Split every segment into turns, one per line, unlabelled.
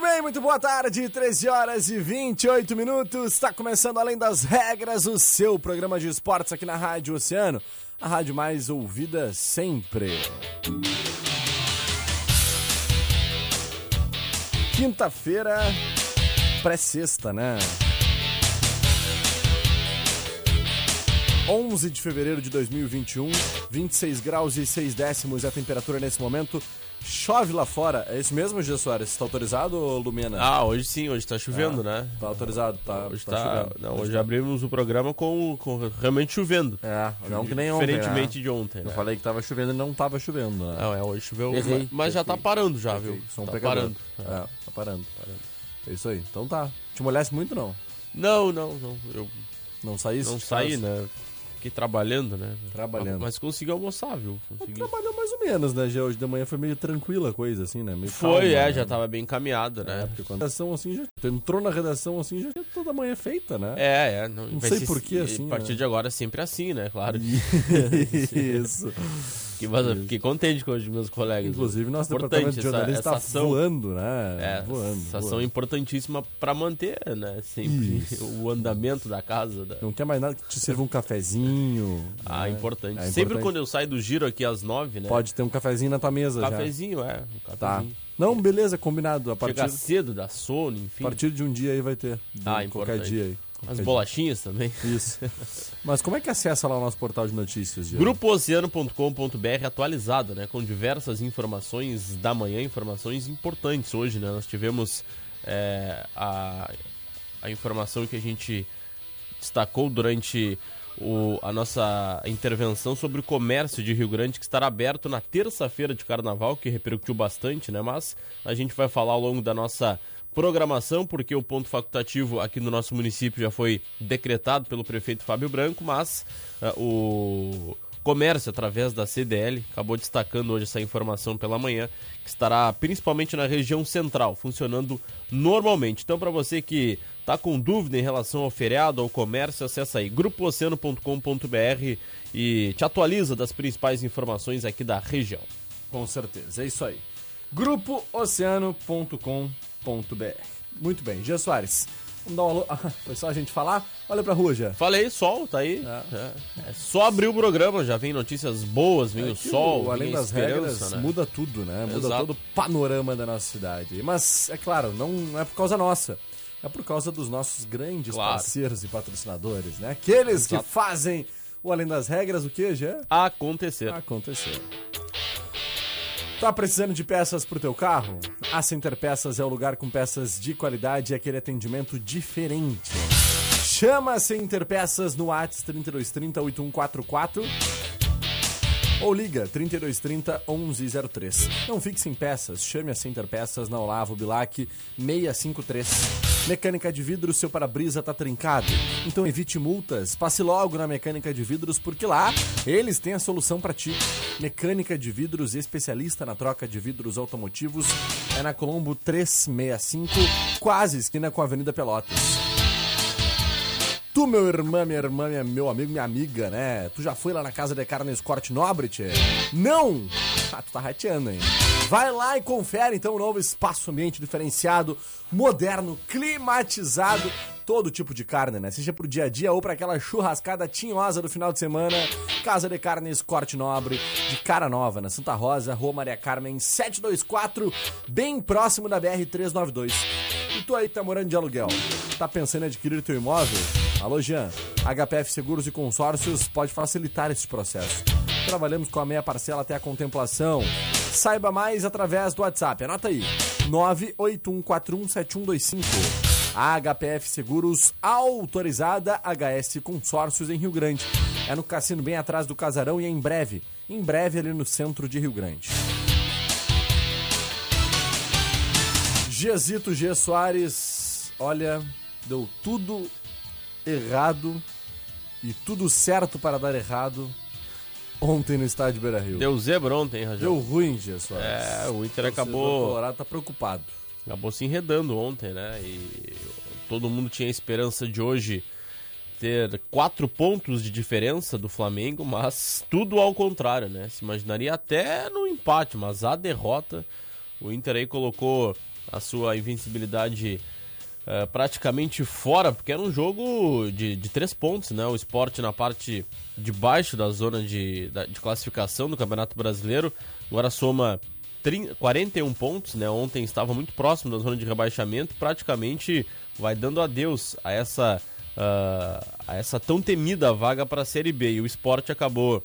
Muito bem, muito boa tarde, 13 horas e 28 minutos. Está começando Além das Regras, o seu programa de esportes aqui na Rádio Oceano, a rádio mais ouvida sempre. Quinta-feira, pré-sexta, né? 11 de fevereiro de 2021, 26 graus e 6 décimos é a temperatura nesse momento. Chove lá fora. É isso mesmo, Gê Soares? Está autorizado, Lumena?
Ah, hoje sim, hoje tá chovendo, né?
Tá autorizado, tá.
Hoje
tá
tá.
chovendo.
não, hoje abrimos o programa com, com realmente chovendo.
É, não que nem ontem.
Diferentemente
né?
de ontem,
Eu
né?
falei que tava chovendo e não tava chovendo, né?
Não, é, hoje choveu.
Errei,
mas já tá
errei.
parando já, viu?
Sou um
tá
pecador.
parando.
É, tá parando, parando. É isso aí. Então tá. Te molhasse muito, não?
Não, não, não. Eu
Não saísse?
não saí, né? Fiquei trabalhando, né?
Trabalhando.
Mas consegui almoçar, viu? Consegui.
Trabalhou mais ou menos, né, Gê? Hoje de manhã foi meio tranquila a coisa, assim, né? Meio
Foi,
calma,
é,
né?
já tava bem encaminhado,
É,
né?
porque quando a redação assim já. Tu entrou na redação assim, já tinha toda manhã feita, né?
É, é. Não,
Não sei
ser-
por que assim,
A partir
né?
de agora é sempre assim, né? Claro.
Isso.
Eu fiquei contente com os meus colegas.
Inclusive, nosso
Importante
departamento de jornalismo tá
ação.
voando, né?
É,
voando.
essa ação
voando.
importantíssima pra manter, né? Sempre
Isso.
o andamento da casa. Da...
Não quer mais nada que te sirva um cafezinho.
Ah,
né?
importante.
É
Sempre
importante.
quando eu saio do giro aqui às nove, né?
Pode ter um cafezinho na tua mesa já.
Cafezinho, é. Um
Tá.
cafezinho.
Não, beleza, combinado. A partir,
Chegar cedo, dá sono, enfim.
a partir de um dia aí vai ter.
Ah,
qualquer
importante.
dia aí.
As bolachinhas também.
Isso. Mas como é que acessa lá o nosso portal de notícias?
GrupoOceano.com.br atualizado, né? Com diversas informações da manhã, informações importantes hoje, né? Nós tivemos é, a, a informação que a gente destacou durante o- a nossa intervenção sobre o comércio de Rio Grande, que estará aberto na terça-feira de carnaval, que repercutiu bastante, né? Mas a gente vai falar ao longo da nossa programação, porque o ponto facultativo aqui no nosso município já foi decretado pelo prefeito Fábio Branco, mas ah, o comércio, através da CDL, acabou destacando hoje essa informação pela manhã, que estará principalmente na região central, funcionando normalmente. Então, para você que está com dúvida em relação ao feriado, ao comércio, acessa aí grupooceano.com.br e te atualiza das principais informações aqui da região.
Com certeza, é isso aí. GrupoOceano.com.br Muito bem, Gia Soares. Vamos dar um alô. Foi só a gente falar? Olha pra rua, já.
Falei, sol, tá aí. É, é só abrir o programa, já vem notícias boas, vem o sol,
É além das regras,
né?
muda tudo, né? Muda
Exato.
todo o panorama da nossa cidade. Mas, é claro, não é por causa nossa. É por causa dos nossos grandes
Claro.
parceiros e patrocinadores, né? Aqueles que
Exato.
fazem o Além das Regras, o que, já?
Acontecer.
Acontecer. Tá precisando de peças pro teu carro? A Center Peças é o lugar com peças de qualidade e aquele atendimento diferente. Chama a Center Peças no WhatsApp 3230 8144 ou liga 3230 1103. Não fique sem peças, chame a Center Peças na Olavo Bilac 653. Mecânica de vidro, seu para-brisa tá trincado. Então evite multas, passe logo na Mecânica de Vidros porque lá eles têm a solução para ti. Mecânica de Vidros, especialista na troca de vidros automotivos, é na Colombo 365, quase esquina com a Avenida Pelotas. Tu, meu irmão, minha irmã, minha, meu amigo, minha amiga, né? Tu já foi lá na casa de carnes Corte Nobre, tchê? Não! Ah, tu tá rateando, hein? Vai lá e confere, então, o novo espaço ambiente diferenciado, moderno, climatizado, todo tipo de carne, né? Seja pro dia a dia ou para aquela churrascada tinhosa do final de semana. Casa de Carnes Corte Nobre, de cara nova, na Santa Rosa, Rua Maria Carmen 724, bem próximo da BR 392. E tu aí tá morando de aluguel, tá pensando em adquirir teu imóvel? Alô, Jean. HPF Seguros e Consórcios pode facilitar esse processo. Trabalhamos com a meia parcela até a contemplação. Saiba mais através do WhatsApp. Anota aí: 981417125. A HPF Seguros, autorizada HS Consórcios em Rio Grande. É no cassino bem atrás do casarão e é em breve, em breve ali no centro de Rio Grande. Giazito G. Soares, olha, deu tudo errado e tudo certo para dar errado ontem no estádio Beira Rio.
Deu zebra ontem, Rajão.
Deu ruim. Soares.
É, o Inter
O
acabou,
Colorado tá preocupado.
acabou se enredando ontem, né? E todo mundo tinha esperança de hoje ter quatro pontos de diferença do Flamengo, mas tudo ao contrário, né? Se imaginaria até no empate, mas a derrota, o Inter aí colocou a sua invencibilidade eh, praticamente fora, porque era um jogo de, de três pontos, né? O esporte na parte de baixo da zona de, de classificação do Campeonato Brasileiro, agora soma 30 41 pontos, né? Ontem estava muito próximo da zona de rebaixamento, praticamente vai dando adeus a essa, ah, a essa tão temida vaga para a Série B. E o esporte acabou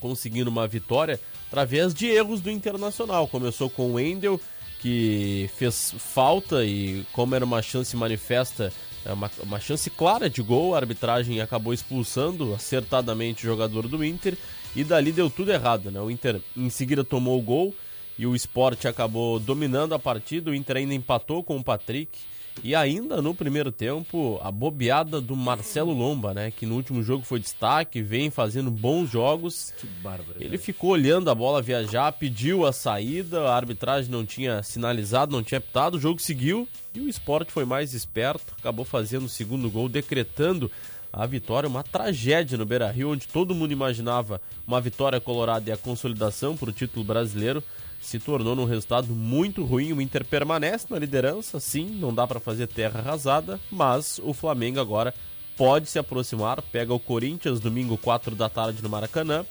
conseguindo uma vitória através de erros do Internacional. Começou com o Wendel, que fez falta e como era uma chance manifesta, é uma, uma chance clara de gol, a arbitragem acabou expulsando acertadamente o jogador do Inter e dali deu tudo errado, né? O Inter em seguida tomou o gol e o Sport acabou dominando a partida, o Inter ainda empatou com o Patrick e ainda no primeiro tempo, a bobeada do Marcelo Lomba, né? Que no último jogo foi destaque, vem fazendo bons jogos.
Que bárbaro.
Ele ficou olhando a bola viajar, pediu a saída, a arbitragem não tinha sinalizado, não tinha apitado, o jogo seguiu e o esporte foi mais esperto, acabou fazendo o segundo gol, decretando a vitória, uma tragédia no Beira Rio, onde todo mundo imaginava uma vitória colorada e a consolidação para o título brasileiro. Se tornou num resultado muito ruim. O Inter permanece na liderança, sim, não dá para fazer terra arrasada, mas o Flamengo agora pode se aproximar. Pega o Corinthians domingo 4 da tarde no Maracanã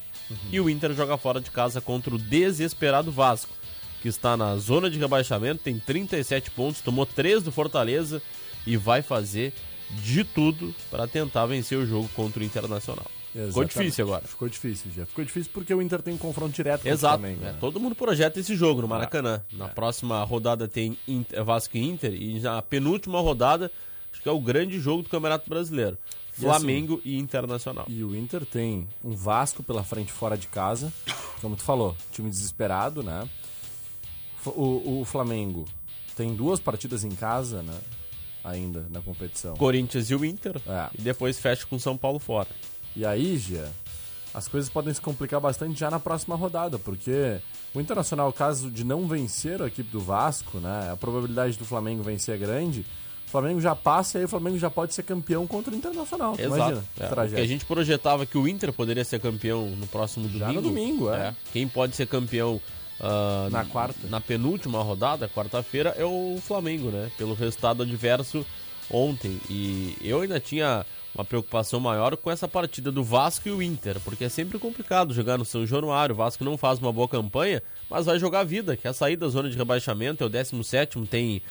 e o Inter joga fora de casa contra o desesperado Vasco, que está na zona de rebaixamento, tem 37 pontos, tomou 3 do Fortaleza e vai fazer de tudo para tentar vencer o jogo contra o Internacional. Ficou
Exatamente.
difícil agora.
Ficou difícil, já. Ficou difícil porque o Inter tem um confronto direto com
Exato.
o Flamengo.
é,
né?
todo mundo projeta esse jogo no Maracanã. Na próxima rodada tem Inter- Vasco e Inter e na penúltima rodada acho que é o grande jogo do Campeonato Brasileiro.
E
Flamengo e Internacional.
E o Inter tem um Vasco pela frente fora de casa, como tu falou, time desesperado, né? O, o Flamengo tem duas partidas em casa, né? Ainda na competição.
Corinthians e o Inter.
É.
E depois fecha com São Paulo fora.
E aí, Gia, as coisas podem se complicar bastante já na próxima rodada, porque o Internacional, caso de não vencer a equipe do Vasco, né? A probabilidade do Flamengo vencer é grande. O Flamengo já passa e aí o Flamengo já pode ser campeão contra o Internacional.
Exato.
Imagina,
É, a gente projetava que o Inter poderia ser campeão no próximo domingo.
Já no domingo, é.
Quem pode ser campeão ah,
Na quarta.
Na penúltima rodada, quarta-feira, é o Flamengo, né? Pelo resultado adverso ontem. E eu ainda tinha uma preocupação maior com essa partida do Vasco e o Inter, porque é sempre complicado jogar no São Januário. O Vasco não faz uma boa campanha, mas vai jogar a vida, que é sair da zona de rebaixamento, é o 17 tem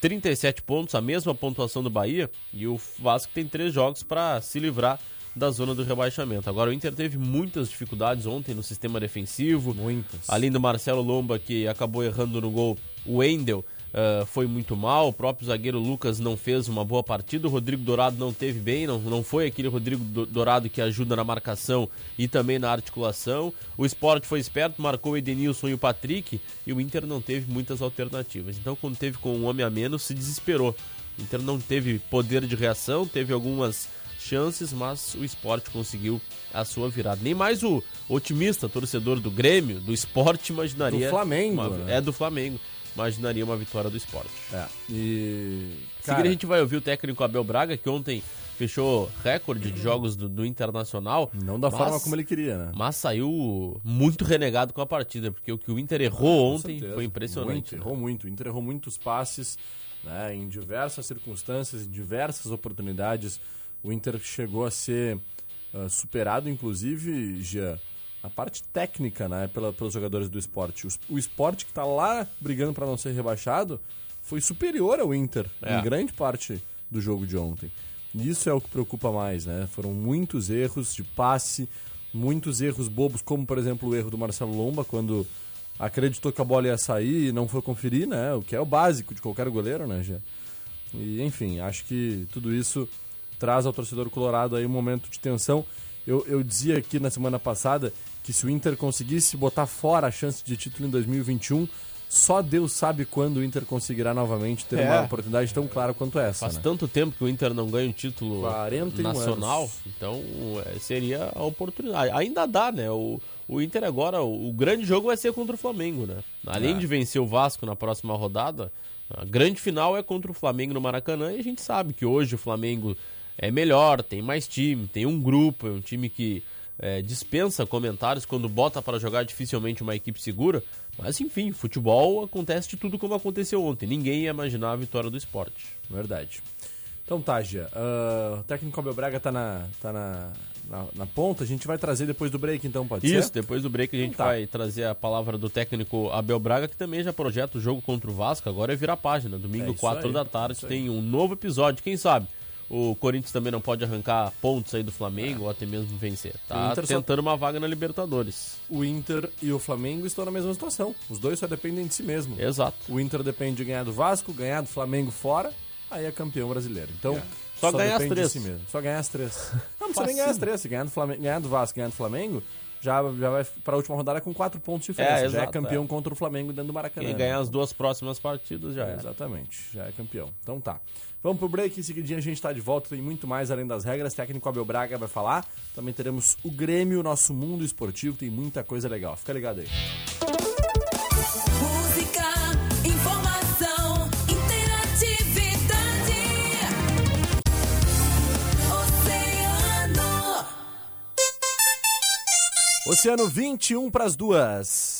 37 pontos, a mesma pontuação do Bahia, e o Vasco tem três jogos para se livrar da zona do rebaixamento. Agora o Inter teve muitas dificuldades ontem no sistema defensivo.
Muitas.
Além do Marcelo Lomba, que acabou errando no gol, o Wendel ah, foi muito mal. O próprio zagueiro Lucas não fez uma boa partida. O Rodrigo Dourado não teve bem, não, não foi aquele Rodrigo Do- Dourado que ajuda na marcação e também na articulação. O Sport foi esperto, marcou o Edenilson e o Patrick, e o Inter não teve muitas alternativas. Então, quando teve com um homem a menos, se desesperou. O Inter não teve poder de reação, teve algumas chances, mas o esporte conseguiu a sua virada. Nem mais o otimista torcedor do Grêmio, do esporte, imaginaria.
Do Flamengo,
uma-
né?
É do Flamengo. imaginaria uma vitória do esporte.
É, e...
Seguida a gente vai ouvir o técnico Abel Braga, que ontem fechou recorde de jogos do, do Internacional.
Não da
mas,
forma como ele queria, né?
Mas saiu muito renegado com a partida, porque o que o Inter errou ontem certeza. foi impressionante.
Muito,
né?
Errou muito. O Inter errou muitos passes, né, em diversas circunstâncias, em diversas oportunidades. O Inter chegou a ser uh, superado, inclusive, já a parte técnica, né, pela, pelos jogadores do esporte. O, o esporte que está lá brigando para não ser rebaixado foi superior ao Inter é. em grande parte do jogo de ontem. Isso é o que preocupa mais, né? Foram muitos erros de passe, muitos erros bobos, como por exemplo o erro do Marcelo Lomba, quando acreditou que a bola ia sair e não foi conferir, né? O que é o básico de qualquer goleiro, né, Gê? E enfim, acho que tudo isso traz ao torcedor colorado aí um momento de tensão. Eu, eu dizia aqui na semana passada que se o Inter conseguisse botar fora a chance de título em 2021, só Deus sabe quando o Inter conseguirá novamente ter é. uma oportunidade tão clara quanto essa.
Faz
né?
tanto tempo que o Inter não ganha um título nacional, anos. então é, seria a oportunidade. Ainda dá, né? O, o Inter agora, o, o grande jogo vai ser contra o Flamengo, né? Além é. de vencer o Vasco na próxima rodada, a grande final é contra o Flamengo no Maracanã e a gente sabe que hoje o Flamengo é melhor, tem mais time, tem um grupo, é um time que é, dispensa comentários quando bota para jogar dificilmente uma equipe segura. Mas enfim, futebol acontece de tudo como aconteceu ontem. Ninguém ia imaginar a vitória do esporte.
Verdade. Então tá, Gia. Uh, o técnico Abel Braga tá, na, tá na, na, na, ponta. A gente vai trazer depois do break, então, pode
Isso,
ser?
Isso, depois do break a gente então, tá. vai trazer a palavra do técnico Abel Braga, que também já projeta o jogo contra o Vasco. Agora é virar página. Domingo, é 4 aí, da tarde, tem um novo episódio. Quem sabe? O Corinthians também não pode arrancar pontos aí do Flamengo é. ou até mesmo vencer. Tá tentando só... uma vaga na Libertadores.
O Inter e o Flamengo estão na mesma situação. Os dois só dependem de si mesmo.
Exato.
O Inter depende de ganhar do Vasco, ganhar do Flamengo fora, aí é campeão brasileiro. Então, é.
só, só ganhar as três.
Si mesmo. Só ganhar as três. Não, não precisa nem ganhar as três. Se ganhar do, Flamengo, ganhar do Vasco, ganhar do Flamengo, já, já vai para a última rodada com quatro pontos de diferença. É, já é campeão é. contra o Flamengo dentro do Maracanã.
E ganhar as duas próximas partidas já é.
Exatamente, já é campeão. Então tá. Vamos pro break, em seguidinho a gente está de volta, tem muito mais além das regras. Técnico Abel Braga vai falar. Também teremos o Grêmio, nosso mundo esportivo, tem muita coisa legal. Fica ligado aí.
Música, Oceano
21 para as duas.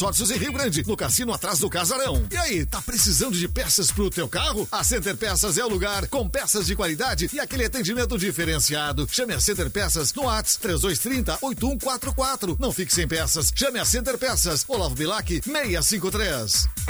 Consórcios em Rio Grande, no cassino atrás do Casarão. E aí, tá precisando de peças pro teu carro? A Center Peças é o lugar, com peças de qualidade e aquele atendimento diferenciado. Chame a Center Peças no ATS 3230 8144. Não fique sem peças. Chame a Center Peças, Olavo Bilac 653.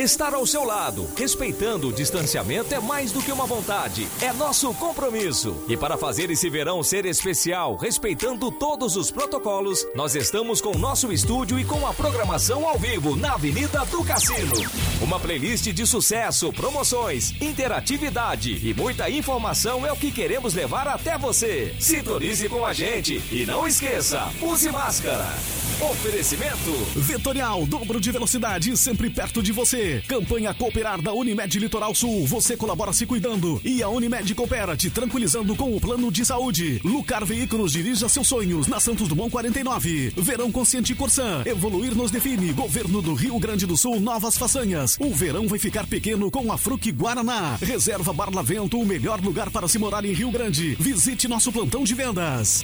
estar ao seu lado, respeitando o distanciamento é mais do que uma vontade, é nosso compromisso. E para fazer esse verão ser especial, respeitando todos os protocolos, nós estamos com nosso estúdio e com a programação ao vivo na Avenida do Cassino. Uma playlist de sucesso, promoções, interatividade e muita informação é o que queremos levar até você. Sintonize com a gente e não esqueça, use máscara. Oferecimento.
Vetorial, dobro de velocidade, sempre perto de você. Campanha Cooperar da Unimed Litoral Sul. Você colabora se cuidando. E a Unimed coopera te tranquilizando com o plano de saúde. Lucar Veículos dirija seus sonhos na Santos Dumont 49. Verão Consciente Corsan. Evoluir nos define. Governo do Rio Grande do Sul, novas façanhas. O verão vai ficar pequeno com a Fruc Guaraná. Reserva Barlavento, o melhor lugar para se morar em Rio Grande. Visite nosso plantão de vendas.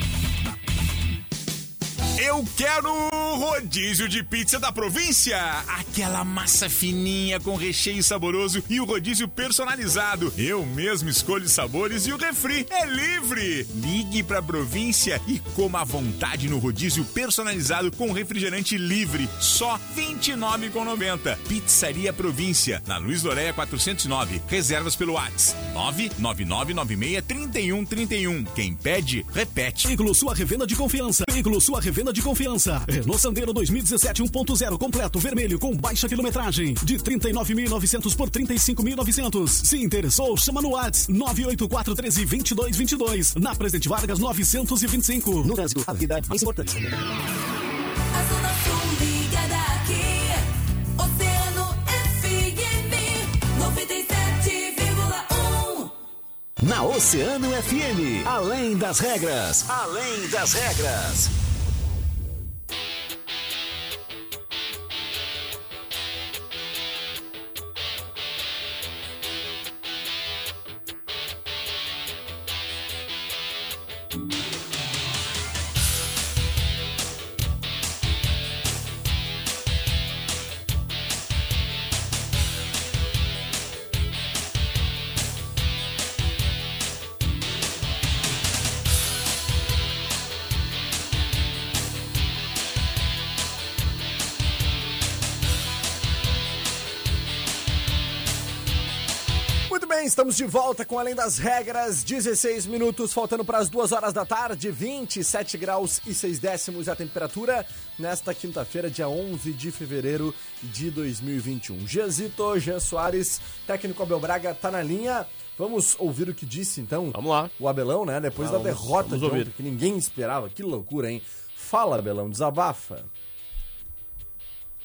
Eu quero rodízio de pizza da província. Aquela massa fininha com recheio saboroso e o rodízio personalizado. Eu mesmo escolho sabores e o refri é livre. Ligue pra província e coma à vontade no rodízio personalizado com refrigerante livre. Só R$ 29,90. Pizzaria Província, na Luiz Loreia 409. Reservas pelo WhatsApp 999963131. Quem pede, repete.
Veículo sua revenda de confiança. Veículo sua revenda de confiança. Renault Sandero 2017 1.0 completo vermelho com baixa quilometragem de 39.900 por 35.900. Se interessou, chama no WhatsApp 98413 2222. Na Presidente Vargas 925. No Brasil, a vida é mais importante.
A Zona Sul ligada aqui. Oceano FM 97,1.
Na Oceano FM, além das regras, além das regras.
Estamos de volta com Além das Regras, 16 minutos, faltando para as 2 horas da tarde, 27 graus e 6 décimos a temperatura, nesta quinta-feira, dia 11 de fevereiro de 2021. Gianzito, Jean Soares, técnico Abel Braga, tá na linha. Vamos ouvir o que disse, então,
Vamos lá.
o Abelão, né? Depois da
Vamos-
derrota
vamos
de ontem, que ninguém esperava. Que loucura, hein? Fala, Abelão, desabafa.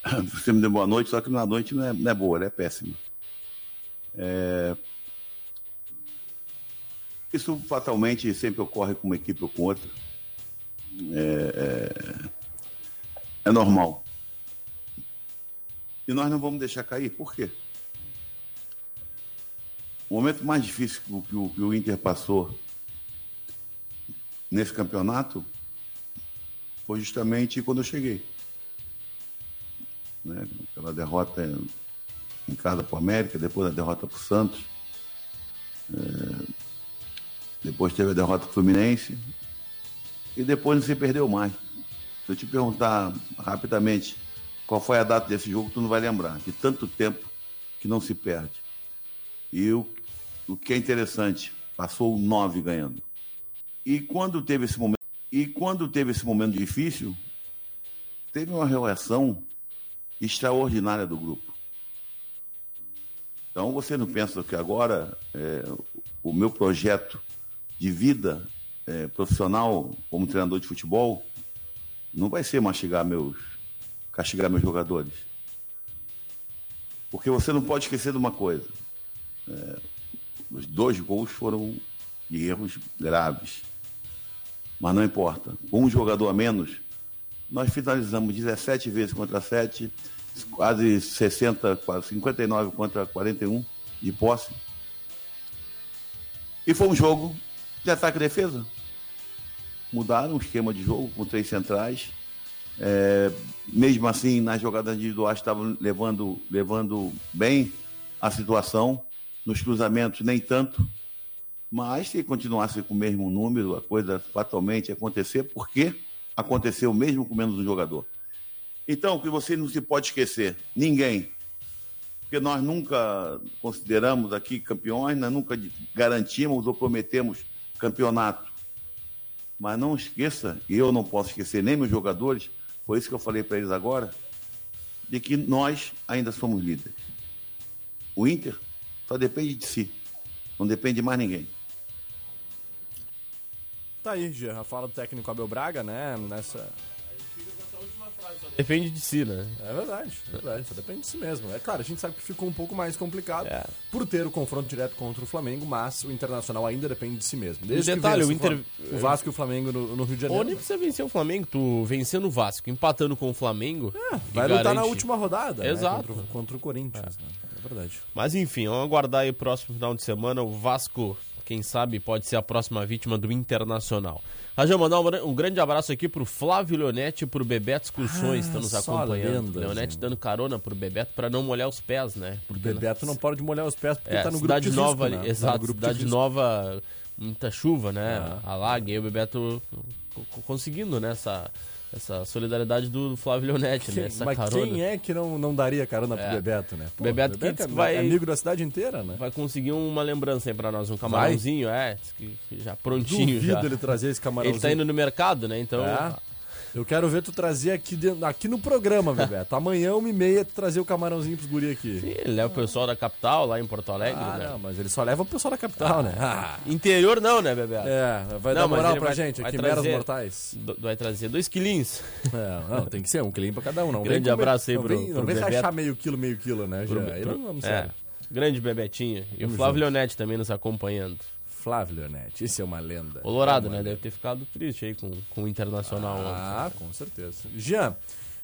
Você me deu boa noite, só que na noite não é, não é boa, ela é péssima. É, Isso fatalmente sempre ocorre com uma equipe ou com outra. É, é- é normal. E nós não vamos deixar cair. Por quê? O momento mais difícil que o- que o, que o Inter passou nesse campeonato foi justamente quando eu cheguei né? Aquela derrota em casa para o América, depois a derrota para o Santos. É, depois teve a derrota para o Fluminense. E depois não se perdeu mais. Se eu te perguntar rapidamente qual foi a data desse jogo, tu não vai lembrar. De tanto tempo que não se perde. E o, o que é interessante, passou nove ganhando. E quando teve esse momento, e quando teve esse momento difícil, teve uma reação extraordinária do grupo. Então você não pensa que agora é, o meu projeto de vida é, profissional como treinador de futebol não vai ser mastigar meus, castigar meus jogadores. Porque você não pode esquecer de uma coisa. é, os dois gols foram de erros graves. Mas não importa. Um jogador a menos, nós finalizamos 17 vezes contra 7, quase 60, quase 59 contra 41 de posse. E foi um jogo de ataque e defesa. Mudaram o esquema de jogo com três centrais. É, mesmo assim, nas jogadas individuais estavam levando, levando bem a situação. Nos cruzamentos, nem tanto. Mas se continuasse com o mesmo número, a coisa fatalmente ia acontecer, porque aconteceu mesmo com menos um jogador. Então, o que você não se pode esquecer, ninguém, porque nós nunca consideramos aqui campeões, nós nunca garantimos ou prometemos campeonato. Mas não esqueça, e eu não posso esquecer nem meus jogadores, foi isso que eu falei para eles agora, de que nós ainda somos líderes. O Inter só depende de si, não depende de mais ninguém.
Tá aí, Jean, a fala do técnico Abel Braga, né? Nessa.
Depende de si, né?
É verdade, é verdade. Só depende de si mesmo. É claro, a gente sabe que ficou um pouco mais complicado
É.
por ter o confronto direto contra o Flamengo, mas o Internacional ainda depende de si mesmo. Desde
Um detalhe, o Inter-
o Vasco e o Flamengo no, no Rio de Janeiro.
nem precisa vencer o Flamengo, tu vencendo o Vasco, empatando com o Flamengo.
É, vai lutar na última rodada, né,
Exato.
contra, o- contra o Corinthians. né? É verdade.
Mas enfim, vamos aguardar aí o próximo final de semana. O Vasco, quem sabe, pode ser a próxima vítima do Internacional. Rajão, mandar um, um grande abraço aqui pro Flávio Leonetti e pro Bebeto Excursões,
Ah,
estão nos acompanhando.
lendas,
Leonetti
hein?
dando carona pro Bebeto pra não molhar os pés, né?
O Bebeto não pode molhar os pés porque
É,
tá no grupo de
nova
risco,
ali,
né?
exato,
Tá no grupo de
cidade nova, muita chuva, né?
Ah.
Alaga, e o Bebeto co- co- conseguindo, né? Essa, essa solidariedade do Flávio Leonetti, né?
Quem-
Essa
mas
carona.
quem é que não, não daria carona pro
É.
Bebeto, né? Pô,
Bebeto que
é,
vai-
é amigo da cidade inteira, né?
Vai conseguir uma lembrança aí pra nós, um camarãozinho, é, diz que que já prontinho
Duvido
já.
ele trazer esse camarãozinho.
Ele tá indo no mercado, né? Então.
É. Eu quero ver tu trazer aqui, dentro, aqui no programa, Bebeto. Amanhã, uma e meia, tu trazer o camarãozinho pros guri aqui.
Sim, ele leva o pessoal da capital lá em Porto Alegre,
Ah,
né?
não, mas ele só leva o pessoal da capital, né? Ah,
Interior não, né, Bebeto?
é, vai
Não,
dar moral pra
vai-
gente
vai
aqui, meros
trazer-
mortais.
Do- Vai trazer dois quilinhos.
É, não, tem que ser um quilinho pra cada um. Não
Grande abraço aí
não
pro-
vem,
pro
Não vem rachar meio quilo, meio quilo, né,
Pro- pro-
não vamos
é, grande Bebetinho. E o Flávio
junto.
Leonetti também nos acompanhando.
Flávio Leonetti, esse é uma lenda.
Colorado,
É uma
né?
lenda.
Deve ter ficado triste aí com, com o Internacional. ontem.
Ah, com certeza. Jean,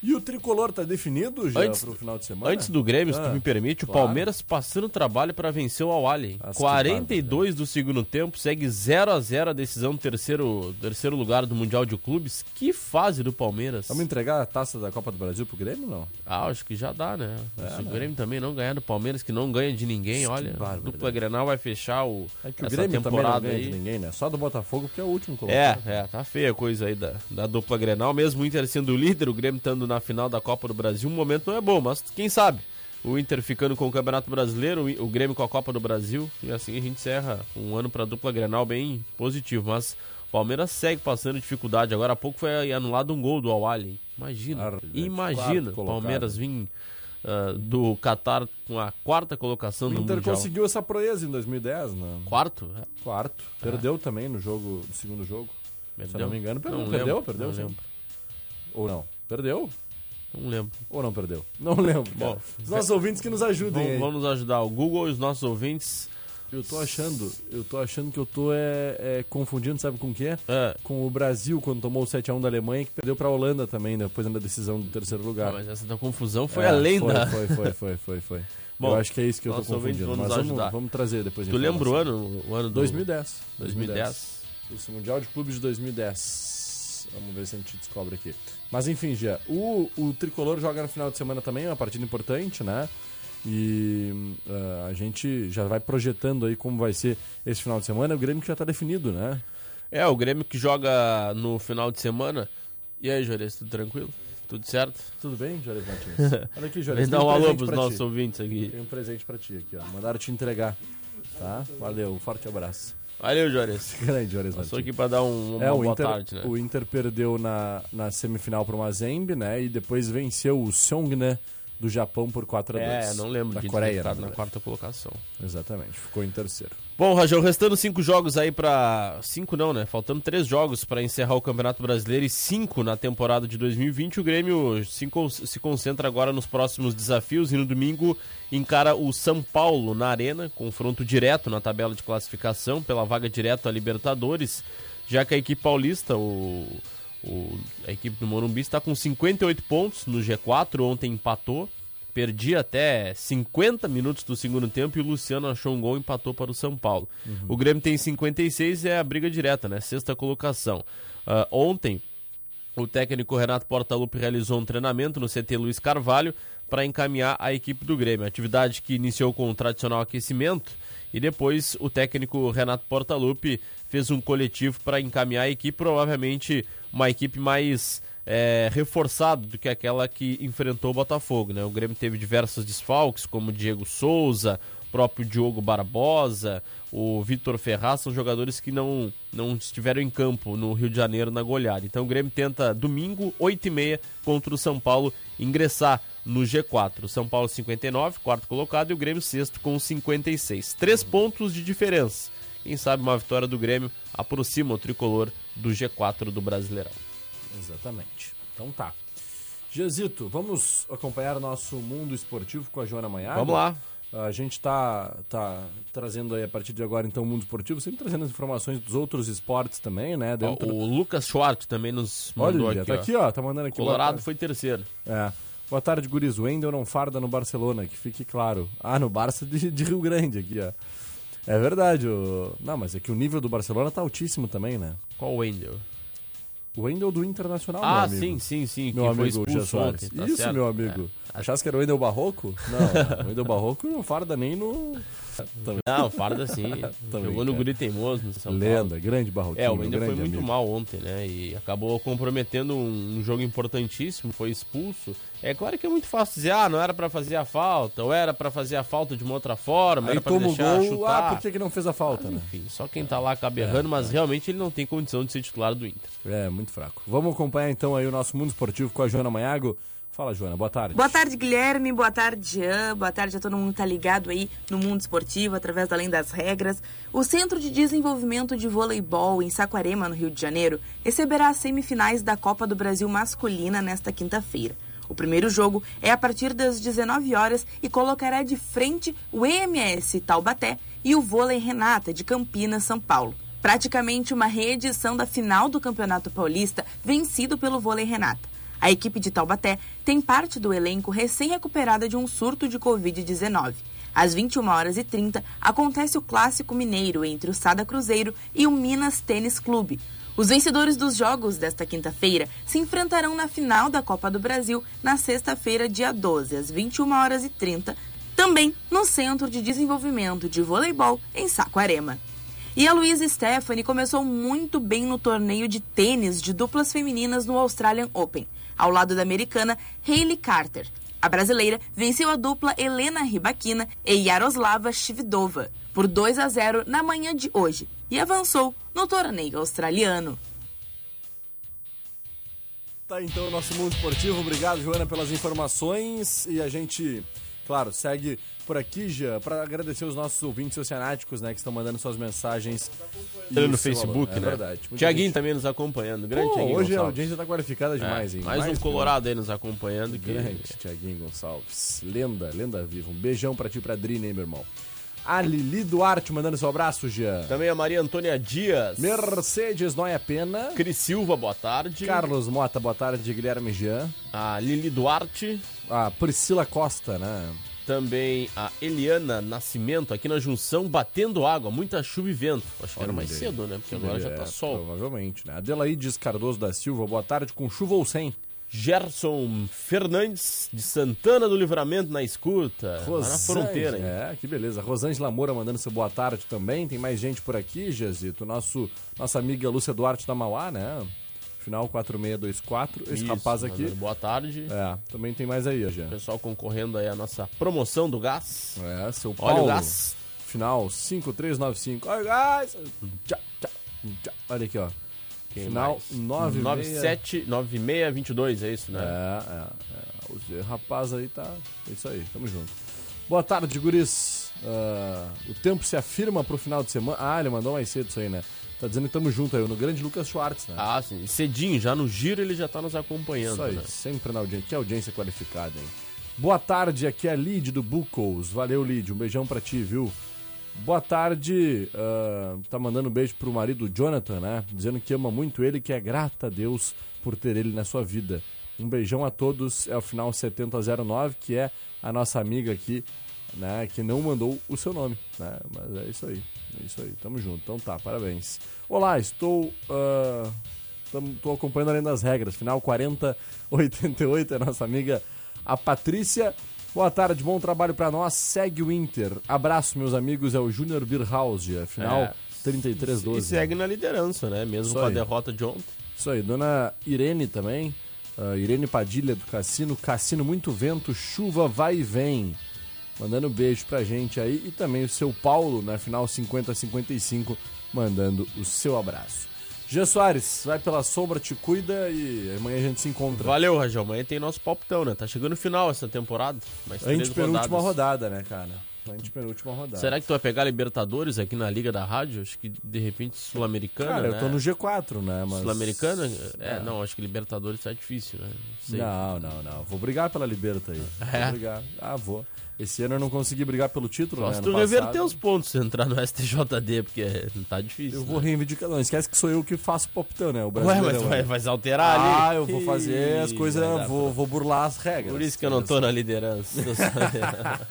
e o tricolor tá definido já
Antes-
pro final de semana?
Antes do Grêmio, se
Ah,
tu me permite, o
claro.
Palmeiras passando trabalho para vencer o Awali.
Nossa, que
42 do segundo tempo, segue 0 a 0 a decisão do terceiro, terceiro lugar do Mundial de Clubes. Que fase do Palmeiras.
Vamos entregar a taça da Copa do Brasil pro Grêmio, não?
Ah, acho que já dá, né?
É,
Se o
né?
Grêmio também não ganhar do Palmeiras, que não ganha de ninguém,
Que
olha.
barbaridade.
Dupla Grenal vai fechar o,
É que o Grêmio também não
temporada
ganha de
aí.
ninguém, né? Só do Botafogo, porque é o último
É,
colocado.
é, tá feia a coisa aí da, da dupla Grenal. Mesmo o Inter sendo o líder, o Grêmio estando na final da Copa do Brasil, o momento não é bom, mas quem sabe? O Inter ficando com o Campeonato Brasileiro, o Grêmio com a Copa do Brasil, e assim a gente encerra um ano pra dupla Grenal bem positivo. Mas o Palmeiras segue passando dificuldade. Agora há pouco foi anulado um gol do Awali. Imagina,
Barbaridade.
imagina o. Palmeiras vir ah, do Qatar com a quarta colocação
O
no
Inter
Mundial.
conseguiu essa proeza em 2010, né?
Quarto? É,
Quarto. Perdeu também no jogo, no segundo jogo. Se eu não me engano, perdeu.
Não
perdeu,
lembro,
perdeu,
não
sim.
lembro.
Ou não? Perdeu?
Não lembro.
Ou não perdeu? Não lembro.
Bom,
cara. Os nossos ouvintes que nos ajudem
Vamos, nos ajudar. O Google e os nossos ouvintes.
Eu tô achando, eu tô achando que eu tô é, é, confundindo, sabe com o que é?
É,
Com o Brasil, quando tomou o 7x1 da Alemanha, que perdeu pra Holanda também, né, depois da decisão do terceiro lugar.
mas essa da confusão foi
É,
além
foi,
da.
Foi, foi, foi, foi, foi.
Bom,
eu acho que é isso que eu tô confundindo. Mas vamos, vamos trazer depois
Tu lembra o ano? O ano do
2010.
2010.
Isso, Mundial de Clubes de 2010. Vamos ver se a gente descobre aqui. Mas enfim, já. O, o Tricolor joga no final de semana também, é uma partida importante, né? E ah, a gente já vai projetando aí como vai ser esse final de semana. O Grêmio que já tá definido, né?
É, o Grêmio que joga no final de semana. E aí, Juarez, tudo tranquilo? Tudo certo?
Tudo bem, Juarez Martins? Olha aqui,
dar
tem
um alô pros
pra
nossos
ti.
ouvintes aqui.
Tem um presente pra ti aqui, ó. Mandaram te entregar. Tá? Valeu, um forte abraço.
Valeu, Juarez.
Grande, Juarez
Passou aqui pra dar um, uma
É, o
boa
Inter,
tarde, né?
o Inter perdeu na, na semifinal pro Mazembe, né? E depois venceu o Seongna do Japão por 4 a 2
É, não lembro
da
de
Coreia, na
na
verdade.
quarta colocação.
Exatamente, ficou em terceiro.
Bom, Rajão, restando cinco jogos aí pra. Cinco não, né? Faltando três jogos pra encerrar o Campeonato Brasileiro e cinco na temporada de 2020. O Grêmio se concentra agora nos próximos desafios e no domingo encara o São Paulo na Arena, confronto direto na tabela de classificação pela vaga direta à Libertadores, já que a equipe paulista, o, o- a equipe do Morumbi, está com 58 pontos no G4, ontem empatou. Perdi até 50 minutos do segundo tempo e o Luciano achou um gol e empatou para o São Paulo. O Grêmio tem 56 e é a briga direta, né? Sexta colocação. Ah, ontem, o técnico Renato Portaluppi realizou um treinamento no CT Luiz Carvalho para encaminhar a equipe do Grêmio. Atividade que iniciou com o tradicional aquecimento e depois o técnico Renato Portaluppi fez um coletivo para encaminhar a equipe, provavelmente uma equipe mais é, reforçada do que aquela que enfrentou o Botafogo. Né? O Grêmio teve diversos desfalques, como Diego Souza, próprio Diogo Barbosa, o Vitor Ferraz, são jogadores que não, não estiveram em campo no Rio de Janeiro na goleada. Então o Grêmio tenta domingo, 8h30, contra o São Paulo, ingressar no G4. O São Paulo 59, quarto colocado, e o Grêmio sexto com 56. Três pontos de diferença. Quem sabe uma vitória do Grêmio aproxima o tricolor do G4 do Brasileirão.
Exatamente. Então tá. Jezito, vamos acompanhar o nosso mundo esportivo com a Joana Manhã?
Vamos lá.
A gente tá, tá trazendo aí a partir de agora então o mundo esportivo, sempre trazendo as informações dos outros esportes também, né? Dentro...
O Lucas Schwartz também nos mandou
Olha,
aqui.
tá
ó.
aqui, ó, tá mandando aqui.
Colorado foi terceiro.
É. Boa tarde, Guris. O Wendel não farda no Barcelona, que fique claro. Ah, no Barça de, de Rio Grande aqui, ó. É verdade. O... Não, mas é que o nível do Barcelona tá altíssimo também, né?
Qual o Wendel?
O Wendel do Internacional, meu
Ah, sim, sim, sim.
Meu amigo
expulso
Soares.
ontem, tá
Isso,
certo.
meu amigo.
É.
Achasse que era o Wendel Barroco? Não, o Wendel Barroco não farda nem no... Também.
Não, Farda sim.
Também,
Jogou no
cara.
Guri Teimoso no São Paulo.
Lenda, grande Barroquinho,
É, o Wendel foi muito
amigo.
mal ontem, né? E acabou comprometendo um, um jogo importantíssimo, foi expulso. É claro que é muito fácil dizer, ah, não era pra fazer a falta, ou era pra fazer a falta de uma outra forma,
Aí
era pra
toma o
deixar
gol,
chutar.
ah, por que, que não fez a falta, né?
Enfim, só quem tá lá acaba errando, mas realmente ele não tem condição de ser titular do Inter.
É, muito fraco. Vamos acompanhar então aí o nosso mundo esportivo com a Joana Manhago. Fala, Joana, boa tarde.
Boa tarde, Guilherme. Boa tarde, Jean. Boa tarde a todo mundo que tá ligado aí no mundo esportivo, através da Além das Regras. O Centro de Desenvolvimento de Voleibol em Saquarema, no Rio de Janeiro, receberá as semifinais da Copa do Brasil Masculina nesta quinta-feira. O primeiro jogo é a partir das 19 horas e colocará de frente o EMS Taubaté e o Vôlei Renata de Campinas, São Paulo. Praticamente uma reedição da final do Campeonato Paulista, vencido pelo Vôlei Renata. A equipe de Taubaté tem parte do elenco recém-recuperada de um surto de Covid-19. Às 21 horas e 30 acontece o clássico mineiro entre o Sada Cruzeiro e o Minas Tênis Clube. Os vencedores dos jogos desta quinta-feira se enfrentarão na final da Copa do Brasil na sexta-feira, dia 12, às 21 horas e 30, também no Centro de Desenvolvimento de Voleibol em Saquarema. E a Luísa Stephanie começou muito bem no torneio de tênis de duplas femininas no Australian Open, ao lado da americana Hayley Carter. A brasileira venceu a dupla Helena Ribaquina e Yaroslava Shvidova por 2 a 0 na manhã de hoje e avançou no torneio australiano.
Tá então o nosso mundo esportivo. Obrigado, Joana, pelas informações. E a gente, claro, segue por aqui, já, para agradecer os nossos ouvintes oceanáticos, né, que estão mandando suas mensagens. E
no
o seu
Facebook,
valor.
né?
É verdade. Muita
Tiaguinho
gente-
também nos acompanhando. Grande
Pô,
Tiaguinho
hoje a
Gonçalves.
audiência tá qualificada demais,
É,
hein?
mais um
que
Colorado aí nos acompanhando. Que...
Grande Tiaguinho Gonçalves. Lenda, lenda viva. Um beijão pra ti e pra Drina, hein, meu irmão. A Lili Duarte mandando seu abraço, Jean.
Também a Maria Antônia Dias.
Mercedes Noia Pena.
Cris Silva, boa tarde.
Carlos Mota, boa tarde. Guilherme Jean.
A Lili Duarte.
A Priscila Costa, né?
Também a Eliana Nascimento, aqui na junção, batendo água, muita chuva e vento. Acho que era
Olha
mais
aí.
cedo, né? Porque agora já tá sol.
Provavelmente, né? Adelaídes Cardoso da Silva, boa tarde, com chuva ou sem?
Gerson Fernandes de Santana do Livramento na escuta. Lá na fronteira, hein?
É, que beleza. Rosângela Moura mandando seu boa tarde também. Tem mais gente por aqui, Jezito. Nosso, nossa amiga Lúcia Duarte da Mauá, né? Final 4624. Esse
Isso,
rapaz aqui.
mandando Boa tarde.
É, também tem mais aí, Jean.
Pessoal concorrendo aí à nossa promoção do gás.
É, seu
Olha
Paulo.
o gás.
Final 5395. Olha o gás. Tchá, tchá, tchá. Olha aqui, ó.
Quem
Final
mais?
96.
97 9622, é isso, né?
É, é, é. O rapaz aí tá. É isso aí, tamo junto. Boa tarde, guris. Ah, o tempo se afirma pro final de semana. Ah, ele mandou mais cedo isso aí, né? Tá dizendo que tamo junto aí, no grande Lucas Schwartz, né?
Ah, sim. Cedinho, já no giro ele já tá nos acompanhando.
Isso aí,
né?
sempre na audiência. Que audiência qualificada, hein? Boa tarde, aqui é a Lid do Bucos. Valeu, Lid. Um beijão pra ti, viu? Boa tarde. ah, tá mandando um beijo pro marido Jonathan, né? Dizendo que ama muito ele que é grata a Deus por ter ele na sua vida. Um beijão a todos. É o final 7009, que é a nossa amiga aqui, né? Que não mandou o seu nome, né? Mas é isso aí. É isso aí. Tamo junto. Então tá, parabéns. Olá, estou. ah, Estou acompanhando além das regras. Final 4088 é nossa amiga a Patrícia. Boa tarde, bom trabalho pra nós. Segue o Inter. Abraço, meus amigos. É o Júnior Birhauser. Final
É.
3312.
E segue na liderança, né? Mesmo
Isso
com a
aí.
derrota de ontem.
Isso aí, dona Irene também. ah, Irene Padilha do Cassino. Cassino, muito vento, chuva, vai e vem. Mandando um beijo pra gente aí. E também o seu Paulo, na final 5055, mandando o seu abraço. Gia Soares, vai pela sombra, te cuida e amanhã a gente se encontra.
Valeu, Rajão. Amanhã tem nosso palpitão, né? Tá chegando o final essa temporada. Mais
Antepenúltima rodada, né, cara? Antepenúltima rodada.
Será que tu vai pegar Libertadores aqui na Liga da Rádio? Acho que de repente Sul-Americana,
Cara,
né?
eu tô no G4, né? Mas...
Sul-Americana? É, não, acho que Libertadores tá difícil, né? Sei.
Não, não, não. Vou brigar pela Liberta aí.
É?
Vou brigar. Ah, vou. Esse ano eu não consegui brigar pelo título,
Só
né?
se tu reverter
passado.
os pontos e entrar no STJD, porque tá difícil.
Eu
né?
vou reivindicar. Não, esquece que sou eu que faço palpitão, né? O
Ué, mas vai, vai alterar ali.
Ah, eu vou fazer as coisas, vou,
pra-
vou burlar as regras.
Por isso que eu não tô na liderança.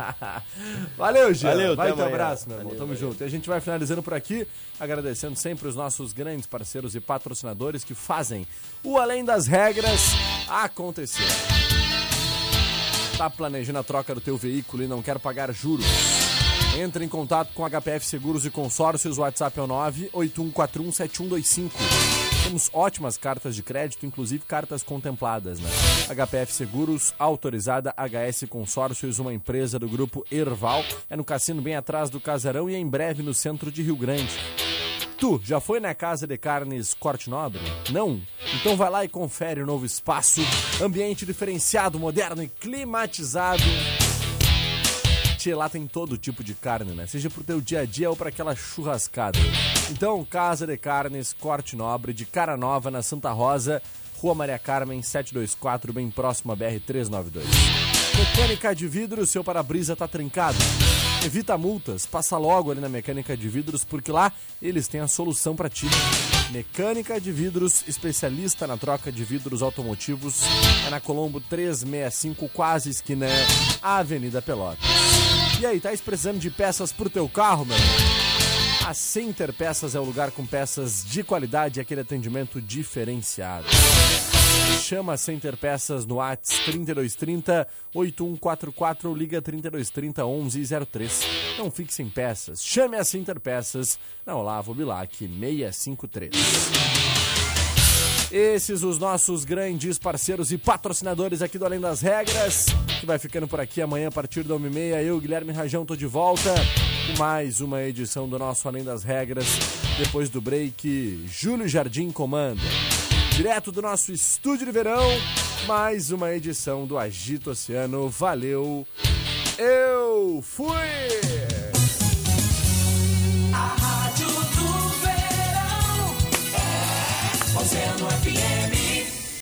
Valeu, Jean.
Valeu,
vai
até amanhã.
abraço, meu irmão.
Valeu,
Tamo
valeu.
junto. E a gente vai finalizando por aqui, agradecendo sempre os nossos grandes parceiros e patrocinadores que fazem o Além das Regras acontecer. Tá planejando a troca do teu veículo e não quer pagar juros? Entre em contato com HPF Seguros e Consórcios, o WhatsApp é o 981417125. Temos ótimas cartas de crédito, inclusive cartas contempladas, né? HPF Seguros, autorizada HS Consórcios, uma empresa do grupo Erval. É no cassino bem atrás do Casarão e em breve no centro de Rio Grande. Tu, já foi na Casa de Carnes Corte Nobre? Não? Então vai lá e confere o novo espaço, ambiente diferenciado, moderno e climatizado. Tchê, lá tem todo tipo de carne, né? Seja pro teu dia a dia ou para aquela churrascada. Então, Casa de Carnes Corte Nobre, de Cara Nova, na Santa Rosa, Rua Maria Carmen, 724, bem próximo à BR-392. Mecânica de vidro, seu para-brisa tá trincado. Evita multas, passa logo ali na Mecânica de Vidros, porque lá eles têm a solução para ti. Mecânica de Vidros, especialista na troca de vidros automotivos, é na Colombo 365, quase esquina Avenida Pelotas. E aí, tá precisando de peças pro teu carro, meu? A Center Peças é o lugar com peças de qualidade e aquele atendimento diferenciado. Chama a Center Peças no Whats 3230 8144 ou liga 3230 1103. Não fique sem peças. Chame a Center Peças na Olavo Bilac 653. Esses os nossos grandes parceiros e patrocinadores aqui do Além das Regras, que vai ficando por aqui amanhã a partir da 1h30. Eu, Guilherme Rajão, tô de volta com mais uma edição do nosso Além das Regras. Depois do break, Júlio Jardim comanda. Direto do nosso estúdio de verão, mais uma edição do Agito Oceano. Valeu, eu fui!